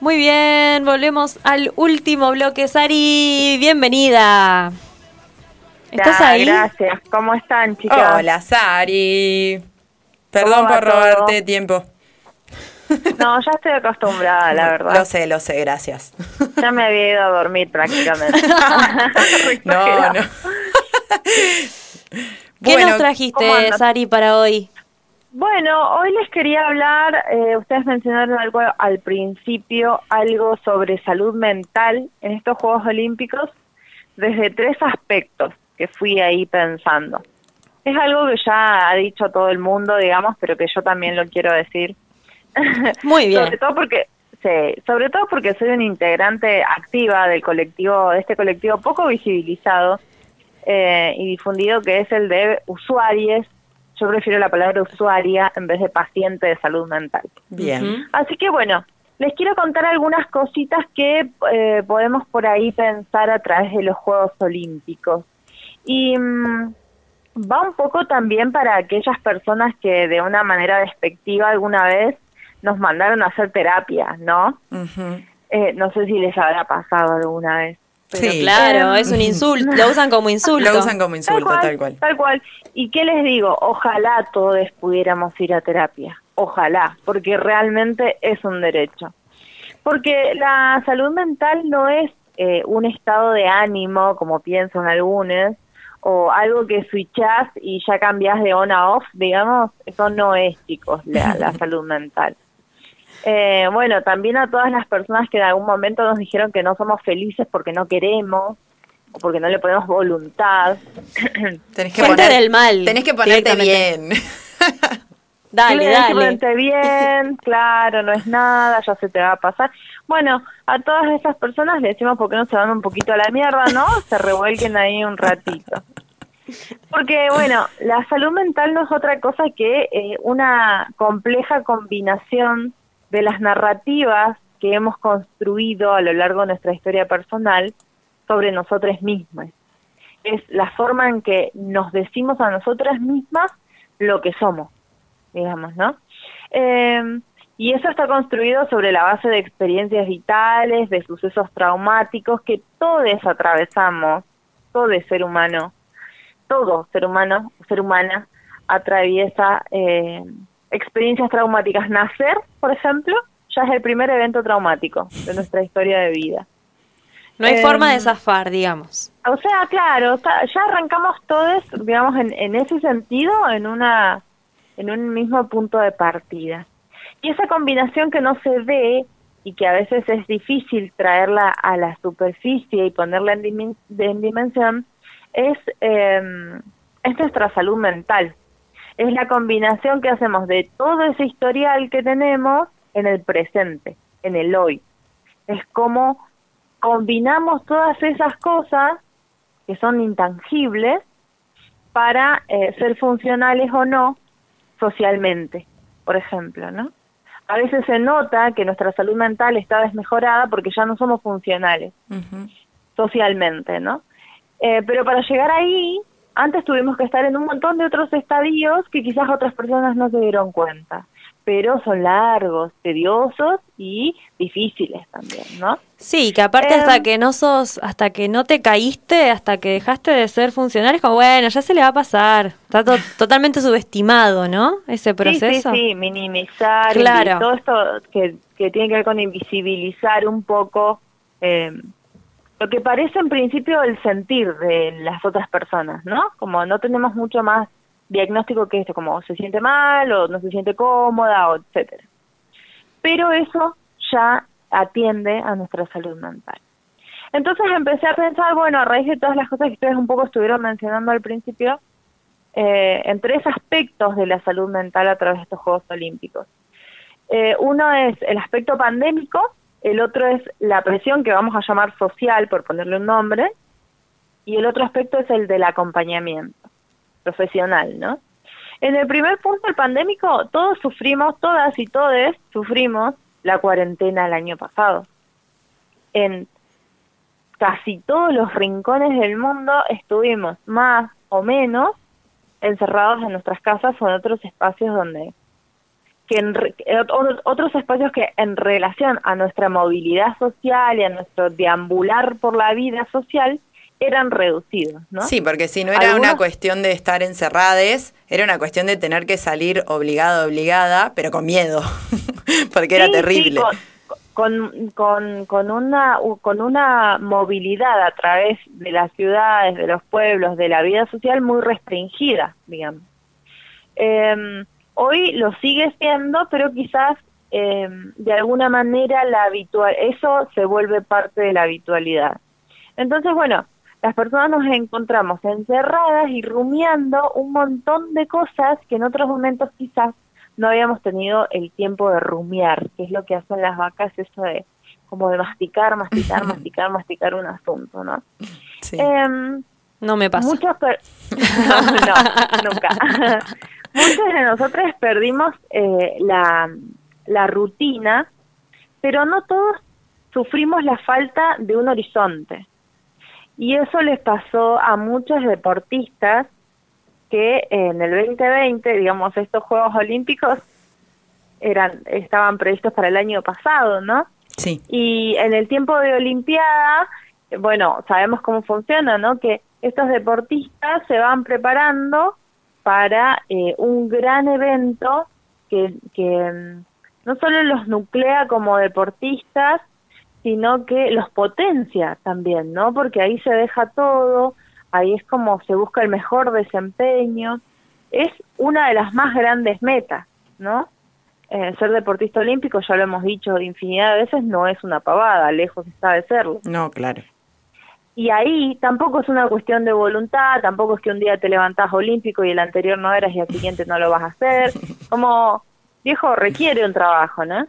Muy bien, volvemos al último bloque. Sari, bienvenida. ¿Estás ahí? Gracias. ¿Cómo están, chicas? Hola, Sari. Perdón por robarte tiempo. No, ya estoy acostumbrada, la verdad. Lo sé, lo sé, gracias. Ya me había ido a dormir prácticamente. no, no. ¿Qué nos trajiste, Sari, para hoy? Bueno, hoy les quería hablar, eh, ustedes mencionaron algo al principio, algo sobre salud mental en estos Juegos Olímpicos, desde tres aspectos que fui ahí pensando. Es algo que ya ha dicho todo el mundo, digamos, pero que yo también lo quiero decir. Muy bien. sobre todo porque sí, sobre todo porque soy una integrante activa del colectivo, de este colectivo poco visibilizado eh, y difundido que es el de usuarios yo prefiero la palabra usuaria en vez de paciente de salud mental. Bien. Así que bueno, les quiero contar algunas cositas que eh, podemos por ahí pensar a través de los Juegos Olímpicos. Y mm, va un poco también para aquellas personas que de una manera despectiva alguna vez nos mandaron a hacer terapia, ¿no? eh, no sé si les habrá pasado alguna vez sí, claro, es un insulto, lo usan como insulto. Lo usan como insulto, tal cual, tal cual. ¿Y qué les digo? Ojalá todos pudiéramos ir a terapia, ojalá, porque realmente es un derecho. Porque la salud mental no es eh, un estado de ánimo, como piensan algunos, o algo que switchás y ya cambias de on a off, digamos, eso no es, chicos, la salud mental. Eh, bueno, también a todas las personas que en algún momento nos dijeron que no somos felices porque no queremos o porque no le ponemos voluntad. tenés que poner, del mal. Tenés que ponerte bien. dale, dale. Ponerte bien, claro, no es nada, ya se te va a pasar. Bueno, a todas esas personas le decimos porque no se van un poquito a la mierda, ¿no? Se revuelquen ahí un ratito. Porque, bueno, la salud mental no es otra cosa que eh, una compleja combinación de las narrativas que hemos construido a lo largo de nuestra historia personal sobre nosotras mismas. Es la forma en que nos decimos a nosotras mismas lo que somos, digamos, ¿no? Eh, y eso está construido sobre la base de experiencias vitales, de sucesos traumáticos que todos atravesamos, todo ser humano, todo ser humano, ser humana, atraviesa eh, experiencias traumáticas. Nacer, por ejemplo, ya es el primer evento traumático de nuestra historia de vida. No hay forma de em, zafar, digamos. O sea, claro, ya arrancamos todos, digamos, en, en ese sentido, en una en un mismo punto de partida. Y esa combinación que no se ve y que a veces es difícil traerla a la superficie y ponerla en, en dimensión, es, eh, es nuestra salud mental es la combinación que hacemos de todo ese historial que tenemos en el presente, en el hoy. Es como combinamos todas esas cosas que son intangibles para eh, ser funcionales o no socialmente, por ejemplo, ¿no? A veces se nota que nuestra salud mental está desmejorada porque ya no somos funcionales socialmente, ¿no? Eh, pero para llegar ahí antes tuvimos que estar en un montón de otros estadios que quizás otras personas no se dieron cuenta, pero son largos, tediosos y difíciles también, ¿no? Sí, que aparte hasta em, que no sos, hasta que no te caíste, hasta que dejaste de ser funcional, es como, bueno, ya se le va a pasar. Está totalmente subestimado, ¿no? Ese proceso. Sí, sí, sí, minimizar, claro. todo esto que, que tiene que ver con invisibilizar un poco eh, lo que parece en principio el sentir de las otras personas, ¿no? Como no tenemos mucho más diagnóstico que esto, como se siente mal o no se siente cómoda, o etcétera. Pero eso ya atiende a nuestra salud mental. Entonces empecé a pensar, bueno, a raíz de todas las cosas que ustedes un poco estuvieron mencionando al principio, eh, en tres aspectos de la salud mental a través de estos Juegos Olímpicos. Eh, uno es el aspecto pandémico, el otro es la presión que vamos a llamar social, por ponerle un nombre, y el otro aspecto es el del acompañamiento profesional, ¿no? En el primer punto, el pandémico, todos sufrimos, todas y todes sufrimos la cuarentena el año pasado. En casi todos los rincones del mundo estuvimos más o menos encerrados en nuestras casas o en otros espacios donde que en otros espacios que en relación a nuestra movilidad social y a nuestro deambular por la vida social eran reducidos, ¿no? Sí, porque si no era una cuestión de estar encerrades, era una cuestión de tener que salir obligada, obligada, pero con miedo, porque era terrible. con, con, con, una, con una movilidad a través de las ciudades, de los pueblos, de la vida social muy restringida, digamos. Eh, Hoy lo sigue siendo, pero quizás eh, de alguna manera la habitual, eso se vuelve parte de la habitualidad. Entonces, bueno, las personas nos encontramos encerradas y rumiando un montón de cosas que en otros momentos quizás no habíamos tenido el tiempo de rumiar, que es lo que hacen las vacas, eso de como de masticar, masticar, masticar, masticar un asunto, ¿no? Sí. Em, no me pasa. Muchos no, nunca. Muchos de nosotros perdimos eh, la, la rutina, pero no todos sufrimos la falta de un horizonte. Y eso les pasó a muchos deportistas que en el 2020, digamos, estos Juegos Olímpicos eran estaban previstos para el año pasado, ¿no? Sí. Y en el tiempo de Olimpiada, bueno, sabemos cómo funciona, ¿no? Que estos deportistas se van preparando para eh, un gran evento que, que mm, no solo los nuclea como deportistas, sino que los potencia también, ¿no? Porque ahí se deja todo, ahí es como se busca el mejor desempeño, es una de las más grandes metas, ¿no? Eh, ser deportista olímpico, ya lo hemos dicho infinidad de veces, no es una pavada, lejos está de serlo. No, claro. Y ahí tampoco es una cuestión de voluntad, tampoco es que un día te levantás olímpico y el anterior no eras y al siguiente no lo vas a hacer. Como, viejo, requiere un trabajo, ¿no?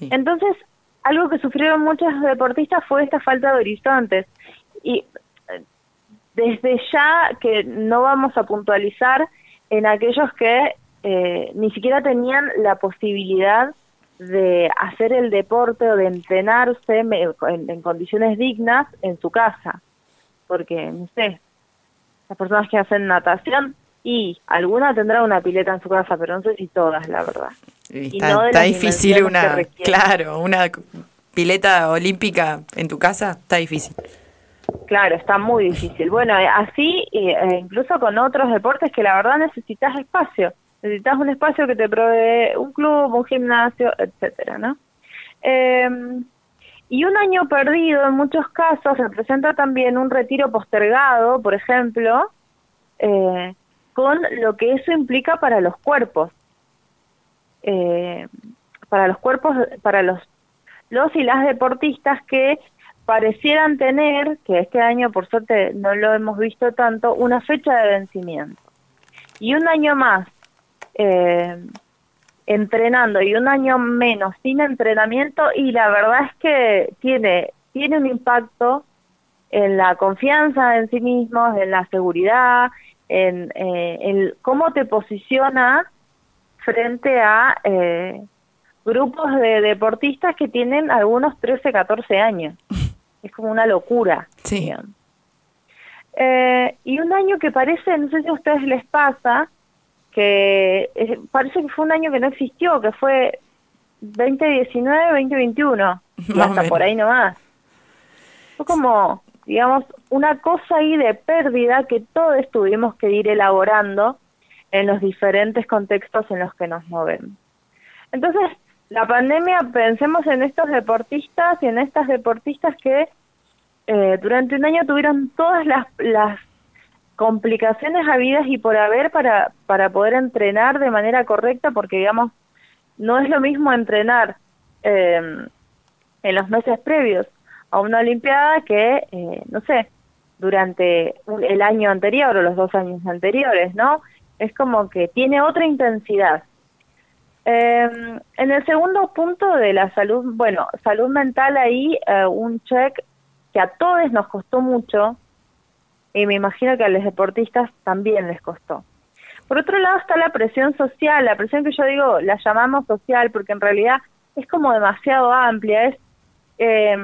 Entonces, algo que sufrieron muchos deportistas fue esta falta de horizontes. Y eh, desde ya que no vamos a puntualizar en aquellos que eh, ni siquiera tenían la posibilidad de hacer el deporte o de entrenarse en, condiciones dignas en su casa. Porque, no sé, las personas que hacen natación y alguna tendrá una pileta en su casa, pero no sé si todas, la verdad. está, difícil una, claro, una pileta olímpica en tu casa, está difícil. Claro, está muy difícil. Bueno, así e incluso con otros deportes que la verdad necesitas espacio necesitas un espacio que te provee un club, un gimnasio, etcétera, ¿no? Em, y un año perdido en muchos casos representa también un retiro postergado, por ejemplo, eh, con lo que eso implica para los cuerpos. Eh, para los cuerpos, para los, los y las deportistas que parecieran tener, que este año por suerte no lo hemos visto tanto, una fecha de vencimiento. Y un año más eh, entrenando y un año menos sin entrenamiento y la verdad es que tiene, tiene un impacto en la confianza en sí mismos, en la seguridad, en, eh, cómo te posicionas frente a eh, grupos de deportistas que tienen algunos 13, 14 años. Es como una locura. Sí. Eh, y un año que parece, no sé si a ustedes les pasa, que eh, parece que fue un año que no existió, que fue 2019, 2021, hasta por ahí nomás. Fue como, digamos, una cosa ahí de pérdida que todos tuvimos que ir elaborando en los diferentes contextos en los que nos movemos. Entonces, la pandemia, pensemos en estos deportistas y en estas deportistas que eh, durante un año tuvieron todas las, las complicaciones habidas y por haber para, para poder entrenar de manera correcta, porque digamos, no es lo mismo entrenar em, en los meses previos a una Olimpiada que, eh, no sé, durante el año anterior o los dos años anteriores, ¿no? Es como que tiene otra intensidad. Em, en el segundo punto de la salud, bueno, salud mental ahí, eh, un check que a todos nos costó mucho, y me imagino que a los deportistas también les costó. Por otro lado está la presión social, la presión que yo digo la llamamos social porque en realidad es como demasiado amplia, es eh,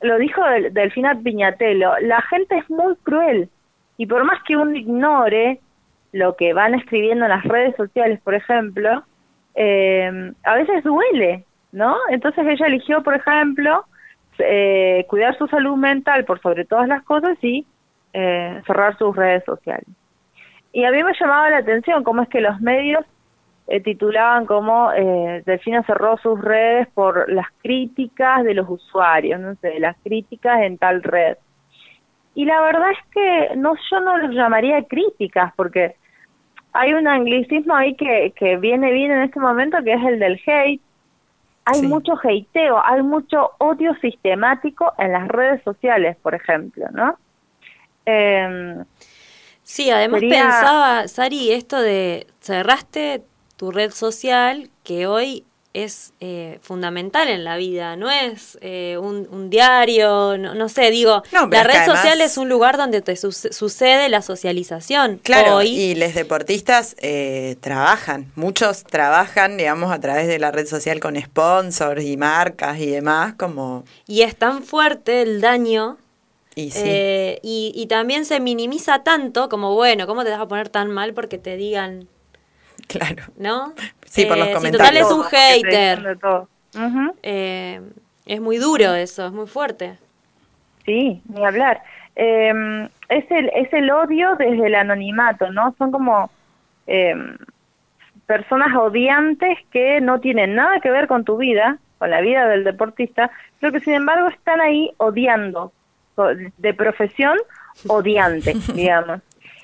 lo dijo Delfina Piñatelo, la gente es muy cruel y por más que uno ignore lo que van escribiendo en las redes sociales, por ejemplo, eh, a veces duele, ¿no? Entonces ella eligió, por ejemplo, eh, cuidar su salud mental por sobre todas las cosas y eh, cerrar sus redes sociales. Y a mí me llamaba la atención cómo es que los medios eh, titulaban como eh, Delfina cerró sus redes por las críticas de los usuarios, no sé, las críticas en tal red. Y la verdad es que no, yo no los llamaría críticas, porque hay un anglicismo ahí que, que viene bien en este momento, que es el del hate. Hay mucho hateo, hay mucho odio sistemático en las redes sociales, por ejemplo, ¿no? Eh, sí, además pensaba, Sari, esto de cerraste tu red social, que hoy es eh, fundamental en la vida, no es eh, un, diario, no, sé, digo, la red social es un lugar donde te sucede la socialización. Claro, y los deportistas eh, trabajan, muchos trabajan, digamos, a través de la red social con sponsors y marcas y demás, como... Y es tan fuerte el daño y, y, y, también se minimiza tanto como, bueno, ¿cómo te vas a poner tan mal porque te digan Claro. ¿No? Sí, por los comentarios. total es un hater. Eh, es muy duro eso, es muy fuerte. Sí, ni hablar. Em, es, el, es el odio desde el anonimato, ¿no? Son como em, personas odiantes que no tienen nada que ver con tu vida, con la vida del deportista, pero que sin embargo están ahí odiando, de profesión odiante, digamos.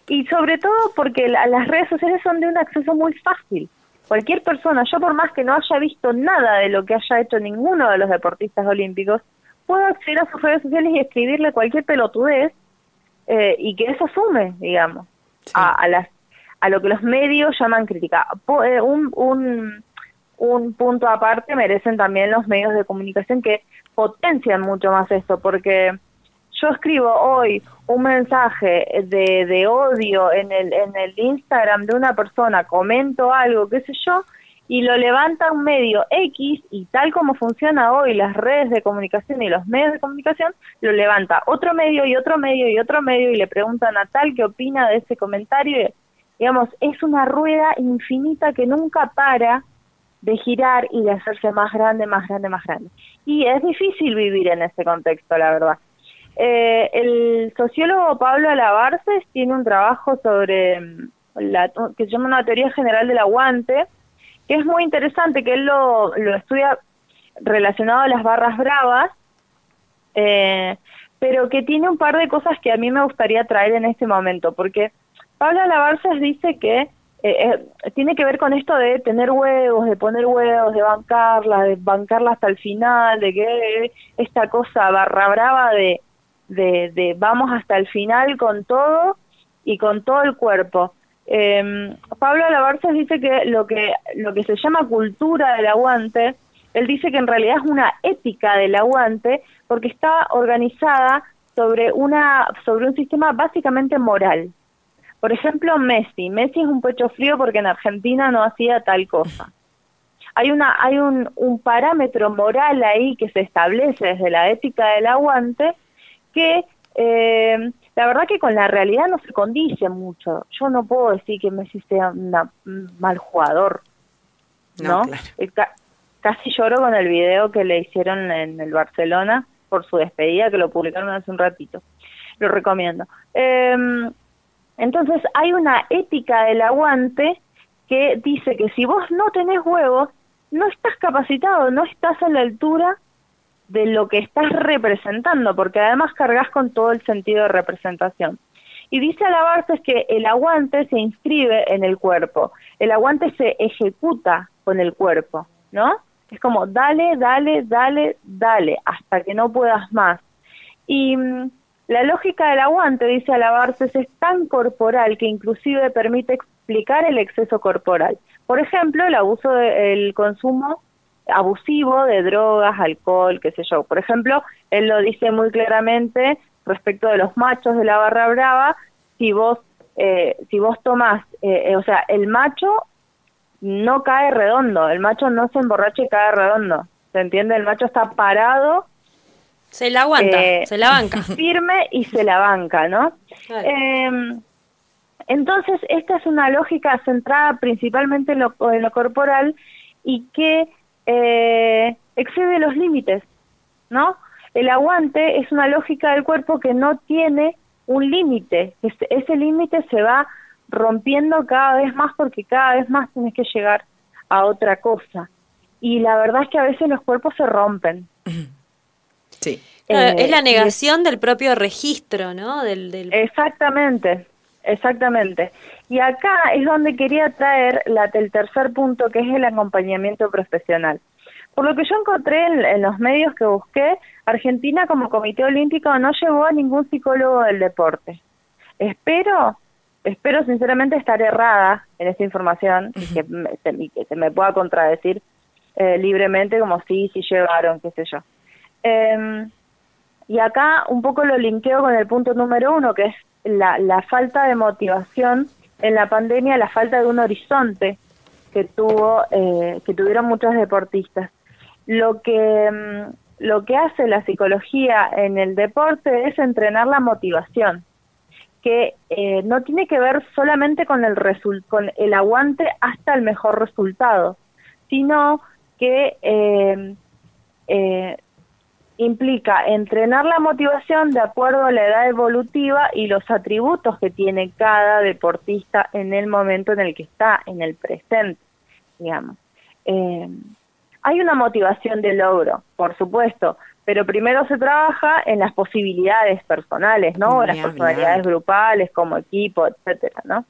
Y sobre todo porque las redes sociales son de un acceso muy fácil. Cualquier persona, yo por más que no haya visto nada de lo que haya hecho ninguno de los deportistas olímpicos, puedo acceder a sus redes sociales y escribirle cualquier pelotudez eh, y que eso sume, digamos, a, las a lo que los medios llaman crítica. Eh, un, un, un punto aparte merecen también los medios de comunicación que potencian mucho más esto, porque yo escribo hoy un mensaje de, de odio en el, en el Instagram de una persona, comento algo, qué sé yo, y lo levanta un medio X y tal como funciona hoy las redes de comunicación y los medios de comunicación, lo levanta otro medio y otro medio y otro medio y le preguntan a tal qué opina de ese comentario. digamos, es una rueda infinita que nunca para de girar y de hacerse más grande, más grande, más grande. Y es difícil vivir en ese contexto, la verdad. Eh, el sociólogo Pablo Alabarces tiene un trabajo sobre mm, la, que se llama una teoría general del aguante, que es muy interesante, que él lo, estudia relacionado a las barras bravas, eh, pero que tiene un par de cosas que a mí me gustaría traer en este momento, porque Pablo Alabarces dice que eh, tiene que ver con esto de tener huevos, de poner huevos, de bancarla, de bancarla hasta el final, de que esta cosa barra brava de de, de vamos hasta el final con todo y con todo el cuerpo. Eh, Pablo Alabarces dice que lo que lo que se llama cultura del aguante, él dice que en realidad es una ética del aguante porque está organizada sobre una sobre un sistema básicamente moral. Por ejemplo, Messi. Messi es un pecho frío porque en Argentina no hacía tal cosa. Hay una hay un parámetro moral ahí que se establece desde la ética del aguante que eh, la verdad que con la realidad no se condice mucho. Yo no puedo decir que Messi sea un mal jugador, ¿no? Eh, casi lloro con el video que le hicieron en el Barcelona por su despedida, que lo publicaron hace un ratito. Lo recomiendo. Em, entonces, hay una ética del aguante que dice que si vos no tenés huevos, no estás capacitado, no estás a la altura de lo que estás representando, porque además cargas con todo el sentido de representación. Y dice Alabarces que el aguante se inscribe en el cuerpo, el aguante se ejecuta con el cuerpo, ¿no? Es como dale, dale, dale, dale, hasta que no puedas más. Y mm, la lógica del aguante, dice Alabarces, es tan corporal que inclusive permite explicar el exceso corporal. Por ejemplo, el abuso del consumo abusivo de drogas, alcohol, qué sé yo. Por ejemplo, él lo dice muy claramente respecto de los machos de la barra brava, si vos, eh, si vos tomás, eh, eh, o sea, el macho no cae redondo, el macho no se emborracha y cae redondo, ¿se entiende? El macho está parado. Se la aguanta, se la banca. Firme y se la banca, ¿no? Em, entonces, esta es una lógica centrada principalmente en lo, en lo corporal y que eh, excede los límites, ¿no? El aguante es una lógica del cuerpo que no tiene un límite, ese límite se va rompiendo cada vez más porque cada vez más tienes que llegar a otra cosa. Y la verdad es que a veces los cuerpos se rompen. Sí. es la eh, negación del propio registro, ¿no? Del, del... Exactamente, exactamente. Y acá es donde quería traer la, el tercer punto, que es el acompañamiento profesional. Por lo que yo encontré en, los medios que busqué, Argentina como Comité Olímpico no llevó a ningún psicólogo del deporte. Espero, espero sinceramente estar errada en esta información y que, se, me pueda contradecir eh, libremente como sí, sí llevaron, qué sé yo. Em, y acá un poco lo linkeo con el punto número uno, que es la, la falta de motivación en la pandemia, la falta de un horizonte que tuvo, eh, que tuvieron muchos deportistas. Lo que mm, lo que hace la psicología en el deporte es entrenar la motivación, que eh, no tiene que ver solamente con el con el aguante hasta el mejor resultado, sino que eh, eh, implica entrenar la motivación de acuerdo a la edad evolutiva y los atributos que tiene cada deportista en el momento en el que está, en el presente, digamos. Eh, hay una motivación de logro, por supuesto, pero primero se trabaja en las posibilidades personales, ¿no? las personalidades grupales, como equipo, etcétera, ¿no?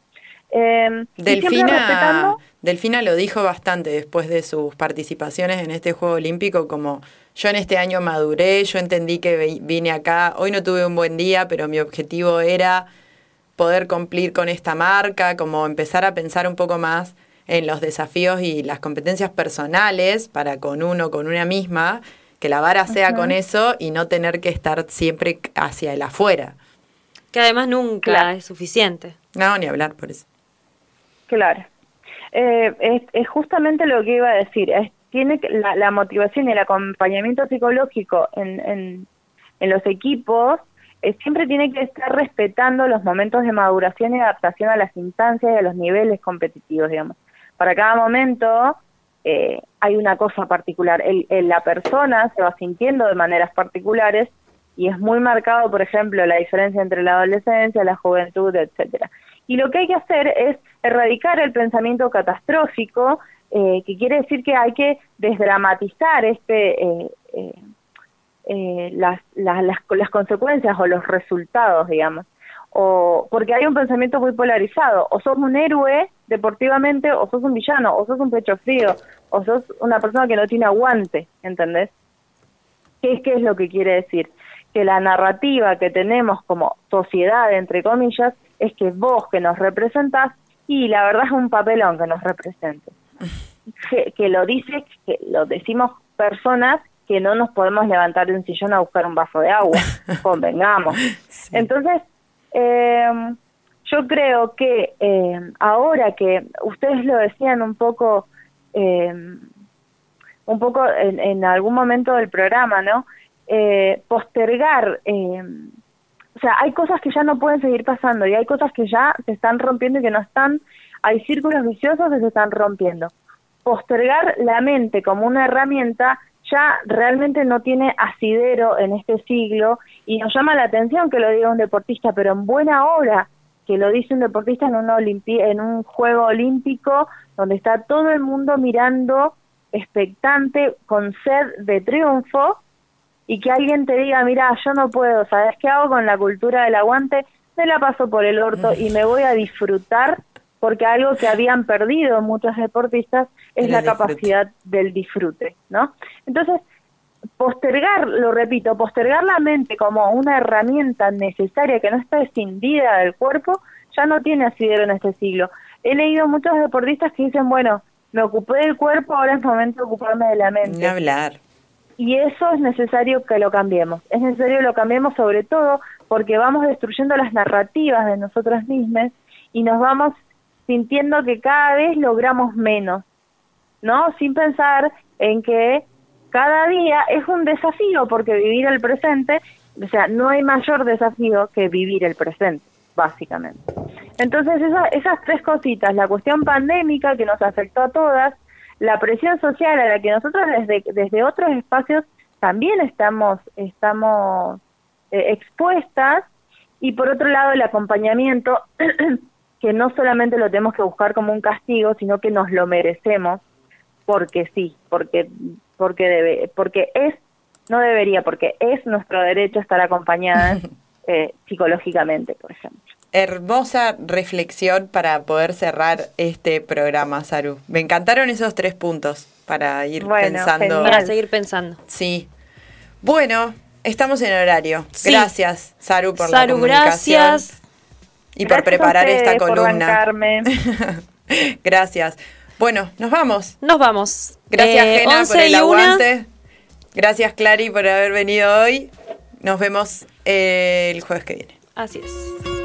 Eh, Delfina, Delfina lo dijo bastante después de sus participaciones en este Juego Olímpico, como yo en este año maduré, yo entendí que vine acá, hoy no tuve un buen día, pero mi objetivo era poder cumplir con esta marca, como empezar a pensar un poco más en los desafíos y las competencias personales para con uno, con una misma, que la vara sea con eso y no tener que estar siempre hacia el afuera. Que además nunca es suficiente. No, ni hablar por eso. Claro. Eh, es, justamente lo que iba a decir. Es, tiene la, motivación y el acompañamiento psicológico en, en, los equipos eh, siempre tiene que estar respetando los momentos de maduración y adaptación a las instancias y a los niveles competitivos, digamos. Para cada momento eh, hay una cosa particular. El, la persona se va sintiendo de maneras particulares y es muy marcado, por ejemplo, la diferencia entre la adolescencia, la juventud, etcétera. Y lo que hay que hacer es erradicar el pensamiento catastrófico, eh, que quiere decir que hay que desdramatizar este eh, eh, las, las, las, consecuencias o los resultados, digamos. O, porque hay un pensamiento muy polarizado, o sos un héroe deportivamente, o sos un villano, o sos un pecho frío, o sos una persona que no tiene aguante, ¿entendés? ¿Qué es, qué es lo que quiere decir? Que la narrativa que tenemos como sociedad, entre comillas, es que vos que nos representás, y la verdad es un papelón que nos represente. Que, lo dice, que lo decimos personas que no nos podemos levantar de un sillón a buscar un vaso de agua, convengamos. Entonces, eh, yo creo que eh, ahora que ustedes lo decían un poco, eh, un poco en, en, algún momento del programa, ¿no? Eh, postergar o sea, hay cosas que ya no pueden seguir pasando y hay cosas que ya se están rompiendo y que no están, hay círculos viciosos que se están rompiendo. Postergar la mente como una herramienta ya realmente no tiene asidero en este siglo y nos llama la atención que lo diga un deportista, pero en buena hora que lo dice un deportista en un, en un juego olímpico donde está todo el mundo mirando expectante con sed de triunfo y que alguien te diga, mira, yo no puedo, ¿sabes qué hago con la cultura del aguante? Me la paso por el orto y me voy a disfrutar porque algo que habían perdido muchos deportistas es la capacidad del disfrute, ¿no? Entonces, postergar, lo repito, postergar la mente como una herramienta necesaria que no está escindida del cuerpo, ya no tiene asidero en este siglo. He leído muchos deportistas que dicen, bueno, me ocupé del cuerpo, ahora es momento de ocuparme de la mente. Ni hablar y eso es necesario que lo cambiemos. Es necesario que lo cambiemos sobre todo porque vamos destruyendo las narrativas de nosotras mismas y nos vamos sintiendo que cada vez logramos menos, ¿no? Sin pensar en que cada día es un desafío porque vivir el presente, o sea, no hay mayor desafío que vivir el presente, básicamente. Entonces, esas tres cositas, la cuestión pandémica que nos afectó a todas, la presión social a la que nosotros desde, desde otros espacios también estamos, estamos eh, expuestas y por otro lado el acompañamiento que no solamente lo tenemos que buscar como un castigo, sino que nos lo merecemos porque sí, porque porque debe, porque es no debería, porque es nuestro derecho estar acompañada eh, psicológicamente, por ejemplo. Hermosa reflexión para poder cerrar este programa, Saru. Me encantaron esos tres puntos para ir pensando. Para seguir pensando. Sí. Bueno, estamos en horario. Gracias, Saru, por la comunicación. Gracias. Y por preparar esta columna. gracias. Bueno, nos vamos. Nos vamos. Gracias, eh, Gena, por el aguante. Gracias, Clary, por haber venido hoy. Nos vemos eh, el jueves que viene. Así es.